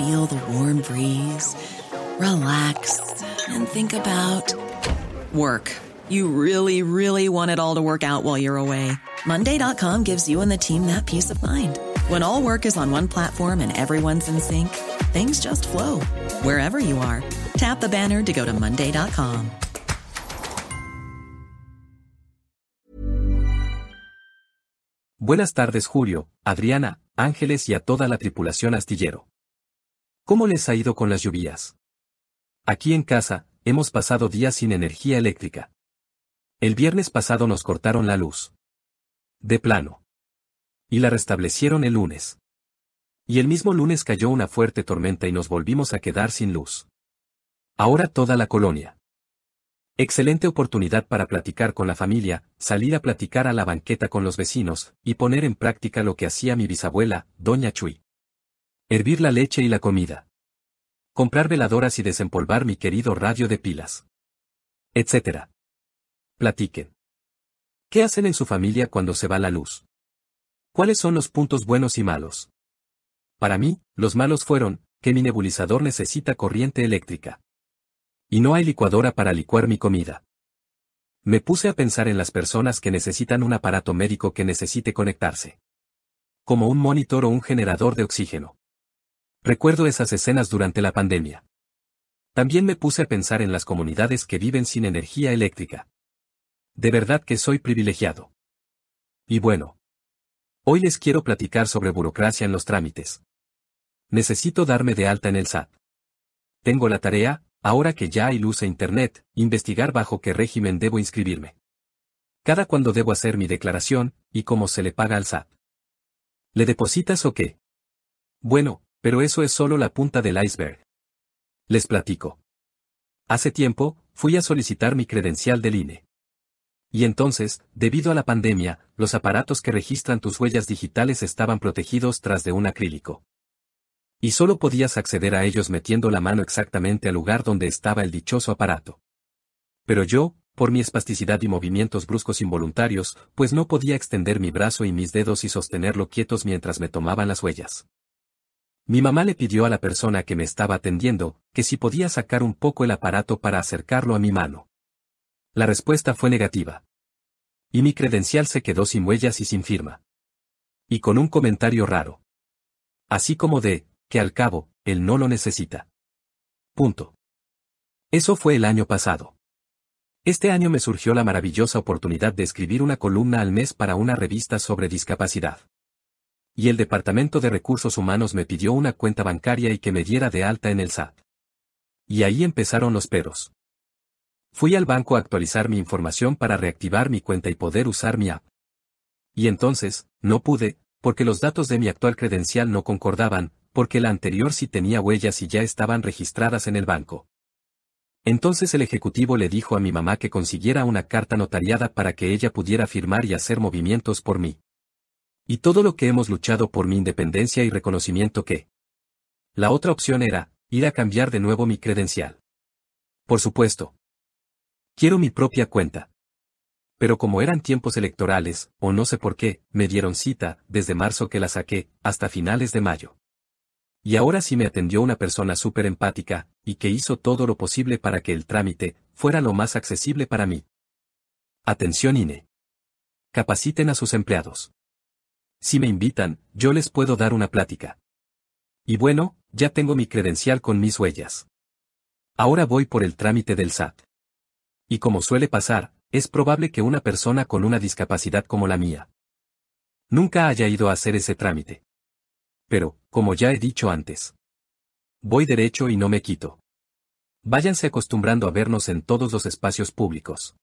feel the warm breeze, relax, and think about work. You really, really want it all to work out while you're away. Monday.com gives you and the team that peace of mind. When all work is on one platform and everyone's in sync, things just flow wherever you are. Tap the banner to go to Monday.com. Buenas tardes, Julio, Adriana, Ángeles y a toda la tripulación astillero. ¿Cómo les ha ido con las lluvias? Aquí en casa, hemos pasado días sin energía eléctrica. El viernes pasado nos cortaron la luz. De plano. Y la restablecieron el lunes. Y el mismo lunes cayó una fuerte tormenta y nos volvimos a quedar sin luz. Ahora toda la colonia. Excelente oportunidad para platicar con la familia, salir a platicar a la banqueta con los vecinos, y poner en práctica lo que hacía mi bisabuela, doña Chuy. Hervir la leche y la comida. Comprar veladoras y desempolvar mi querido radio de pilas. Etcétera. Platiquen. ¿Qué hacen en su familia cuando se va la luz? ¿Cuáles son los puntos buenos y malos? Para mí, los malos fueron, que mi nebulizador necesita corriente eléctrica. Y no hay licuadora para licuar mi comida. Me puse a pensar en las personas que necesitan un aparato médico que necesite conectarse. Como un monitor o un generador de oxígeno. Recuerdo esas escenas durante la pandemia. También me puse a pensar en las comunidades que viven sin energía eléctrica. De verdad que soy privilegiado. Y bueno. Hoy les quiero platicar sobre burocracia en los trámites. Necesito darme de alta en el SAT. Tengo la tarea, ahora que ya hay luz e internet, investigar bajo qué régimen debo inscribirme. Cada cuando debo hacer mi declaración, y cómo se le paga al SAT. ¿Le depositas o qué? Bueno, pero eso es solo la punta del iceberg. Les platico. Hace tiempo, fui a solicitar mi credencial del INE. Y entonces, debido a la pandemia, los aparatos que registran tus huellas digitales estaban protegidos tras de un acrílico. Y solo podías acceder a ellos metiendo la mano exactamente al lugar donde estaba el dichoso aparato. Pero yo, por mi espasticidad y movimientos bruscos involuntarios, pues no podía extender mi brazo y mis dedos y sostenerlo quietos mientras me tomaban las huellas. Mi mamá le pidió a la persona que me estaba atendiendo, que si podía sacar un poco el aparato para acercarlo a mi mano. La respuesta fue negativa. Y mi credencial se quedó sin huellas y sin firma. Y con un comentario raro. Así como de, que al cabo, él no lo necesita. Punto. Eso fue el año pasado. Este año me surgió la maravillosa oportunidad de escribir una columna al mes para una revista sobre discapacidad y el Departamento de Recursos Humanos me pidió una cuenta bancaria y que me diera de alta en el SAT. Y ahí empezaron los peros. Fui al banco a actualizar mi información para reactivar mi cuenta y poder usar mi app. Y entonces, no pude, porque los datos de mi actual credencial no concordaban, porque la anterior sí tenía huellas y ya estaban registradas en el banco. Entonces el ejecutivo le dijo a mi mamá que consiguiera una carta notariada para que ella pudiera firmar y hacer movimientos por mí. Y todo lo que hemos luchado por mi independencia y reconocimiento que. La otra opción era, ir a cambiar de nuevo mi credencial. Por supuesto. Quiero mi propia cuenta. Pero como eran tiempos electorales, o no sé por qué, me dieron cita, desde marzo que la saqué, hasta finales de mayo. Y ahora sí me atendió una persona súper empática, y que hizo todo lo posible para que el trámite fuera lo más accesible para mí. Atención INE. Capaciten a sus empleados. Si me invitan, yo les puedo dar una plática. Y bueno, ya tengo mi credencial con mis huellas. Ahora voy por el trámite del SAT. Y como suele pasar, es probable que una persona con una discapacidad como la mía Nunca haya ido a hacer ese trámite. Pero, como ya he dicho antes, voy derecho y no me quito. Váyanse acostumbrando a vernos en todos los espacios públicos.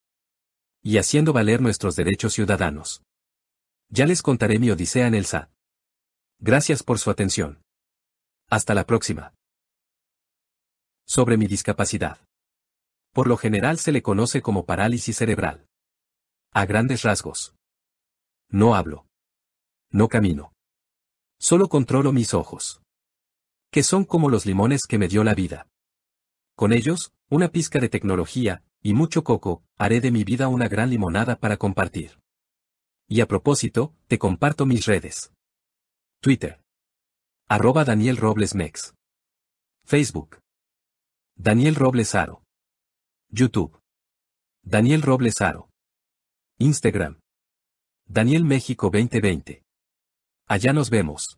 Y haciendo valer nuestros derechos ciudadanos. Ya les contaré mi odisea en el SAT. Gracias por su atención. Hasta la próxima. Sobre mi discapacidad. Por lo general se le conoce como parálisis cerebral. A grandes rasgos. No hablo. No camino. Solo controlo mis ojos. Que son como los limones que me dio la vida. Con ellos, una pizca de tecnología, y mucho coco, haré de mi vida una gran limonada para compartir. Y a propósito, te comparto mis redes. Twitter. Arroba Daniel Robles Mex. Facebook. Daniel Robles Aro. YouTube. Daniel Robles Aro. Instagram. Daniel México 2020. Allá nos vemos.